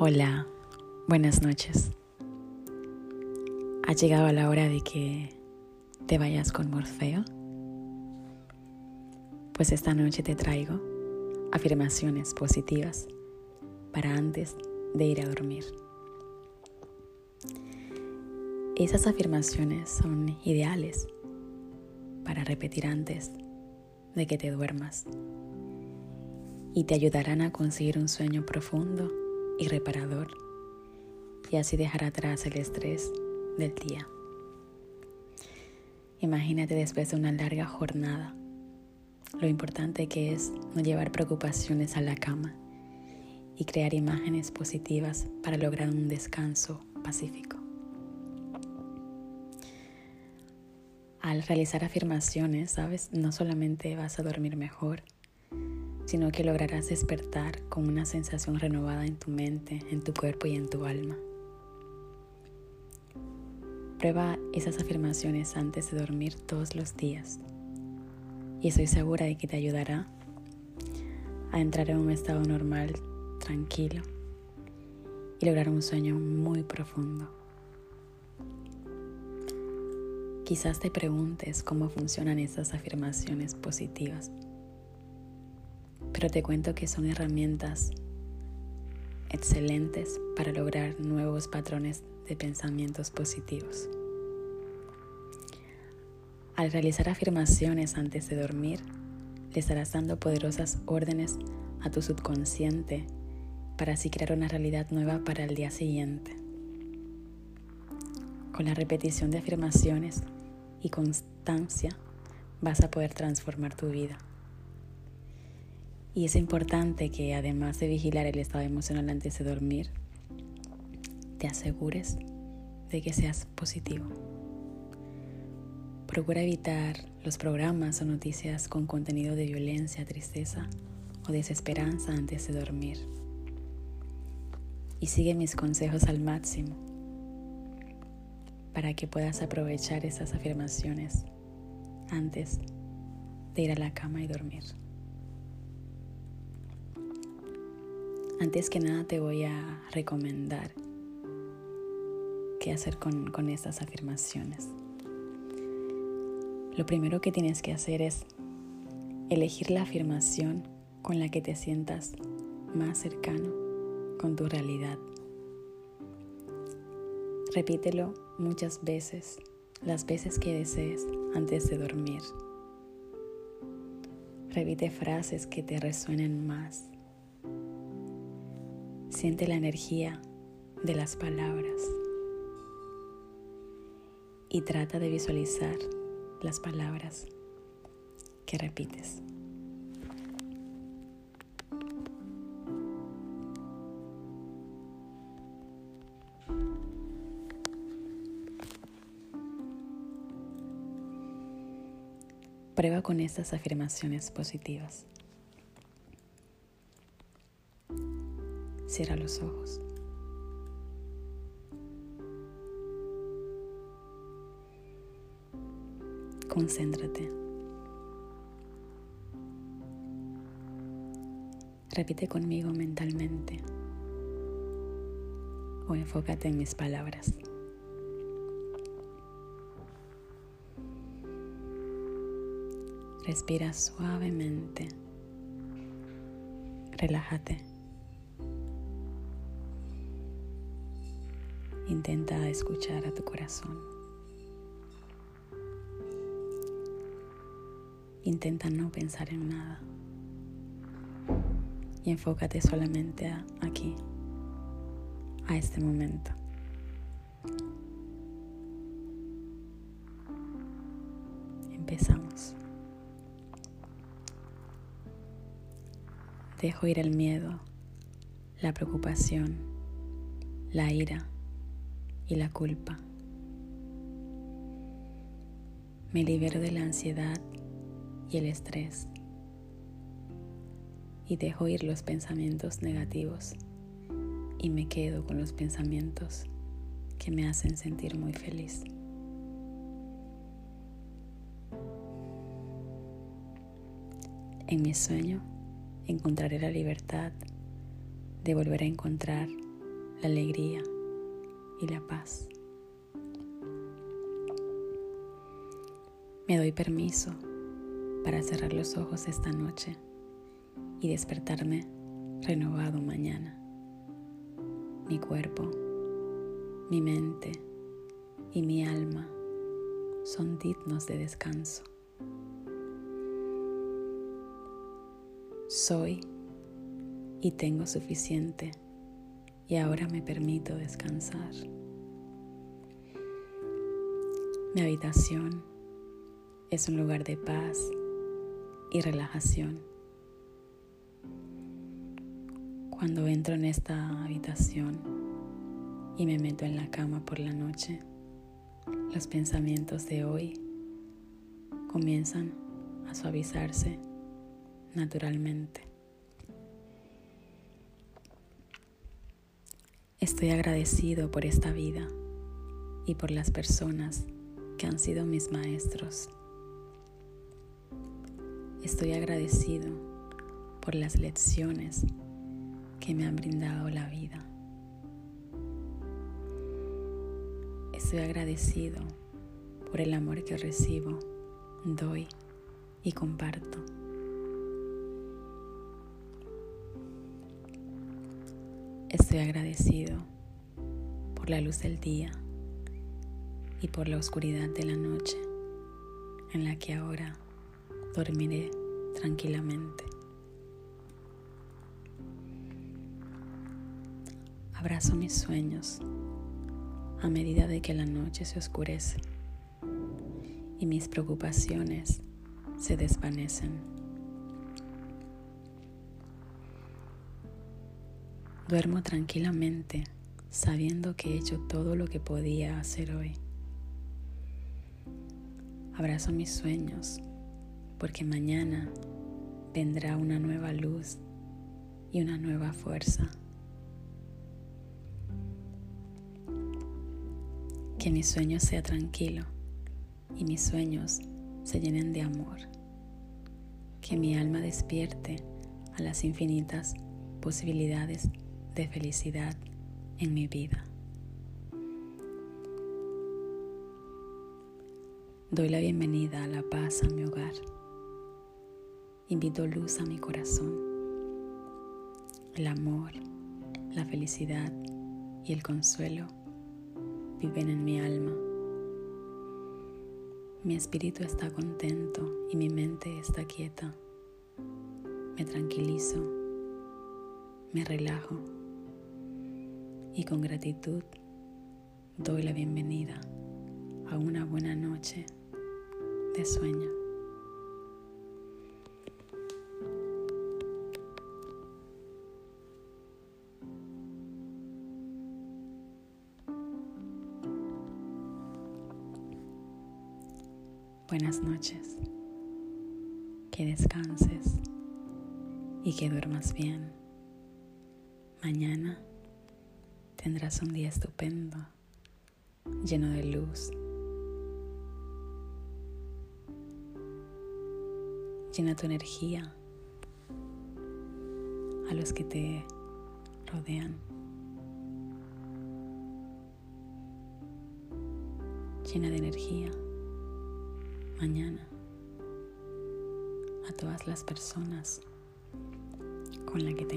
Hola, buenas noches. Ha llegado la hora de que te vayas con Morfeo. Pues esta noche te traigo afirmaciones positivas para antes de ir a dormir. Esas afirmaciones son ideales para repetir antes de que te duermas y te ayudarán a conseguir un sueño profundo y reparador y así dejar atrás el estrés del día. Imagínate después de una larga jornada lo importante que es no llevar preocupaciones a la cama y crear imágenes positivas para lograr un descanso pacífico. Al realizar afirmaciones, sabes, no solamente vas a dormir mejor, sino que lograrás despertar con una sensación renovada en tu mente, en tu cuerpo y en tu alma. Prueba esas afirmaciones antes de dormir todos los días y estoy segura de que te ayudará a entrar en un estado normal, tranquilo y lograr un sueño muy profundo. Quizás te preguntes cómo funcionan esas afirmaciones positivas pero te cuento que son herramientas excelentes para lograr nuevos patrones de pensamientos positivos. Al realizar afirmaciones antes de dormir, le estarás dando poderosas órdenes a tu subconsciente para así crear una realidad nueva para el día siguiente. Con la repetición de afirmaciones y constancia vas a poder transformar tu vida. Y es importante que además de vigilar el estado emocional antes de dormir, te asegures de que seas positivo. Procura evitar los programas o noticias con contenido de violencia, tristeza o desesperanza antes de dormir. Y sigue mis consejos al máximo para que puedas aprovechar esas afirmaciones antes de ir a la cama y dormir. Antes que nada te voy a recomendar qué hacer con, con estas afirmaciones. Lo primero que tienes que hacer es elegir la afirmación con la que te sientas más cercano con tu realidad. Repítelo muchas veces, las veces que desees antes de dormir. Repite frases que te resuenen más Siente la energía de las palabras y trata de visualizar las palabras que repites. Prueba con estas afirmaciones positivas. Cierra los ojos. Concéntrate. Repite conmigo mentalmente o enfócate en mis palabras. Respira suavemente. Relájate. Intenta escuchar a tu corazón. Intenta no pensar en nada. Y enfócate solamente aquí, a este momento. Empezamos. Dejo ir el miedo, la preocupación, la ira y la culpa. Me libero de la ansiedad y el estrés y dejo ir los pensamientos negativos y me quedo con los pensamientos que me hacen sentir muy feliz. En mi sueño encontraré la libertad de volver a encontrar la alegría y la paz. Me doy permiso para cerrar los ojos esta noche y despertarme renovado mañana. Mi cuerpo, mi mente y mi alma son dignos de descanso. Soy y tengo suficiente y ahora me permito descansar. Mi habitación es un lugar de paz y relajación. Cuando entro en esta habitación y me meto en la cama por la noche, los pensamientos de hoy comienzan a suavizarse naturalmente. Estoy agradecido por esta vida y por las personas que han sido mis maestros. Estoy agradecido por las lecciones que me han brindado la vida. Estoy agradecido por el amor que recibo, doy y comparto. Estoy agradecido por la luz del día y por la oscuridad de la noche en la que ahora dormiré tranquilamente. Abrazo mis sueños a medida de que la noche se oscurece y mis preocupaciones se desvanecen. Duermo tranquilamente sabiendo que he hecho todo lo que podía hacer hoy. Abrazo mis sueños porque mañana vendrá una nueva luz y una nueva fuerza. Que mi sueño sea tranquilo y mis sueños se llenen de amor. Que mi alma despierte a las infinitas posibilidades de felicidad en mi vida. Doy la bienvenida a la paz a mi hogar. Invito luz a mi corazón. El amor, la felicidad y el consuelo viven en mi alma. Mi espíritu está contento y mi mente está quieta. Me tranquilizo, me relajo y con gratitud doy la bienvenida a una buena noche de sueño. Buenas noches, que descanses y que duermas bien. Mañana tendrás un día estupendo, lleno de luz. Llena tu energía a los que te rodean. Llena de energía mañana a todas las personas con las que te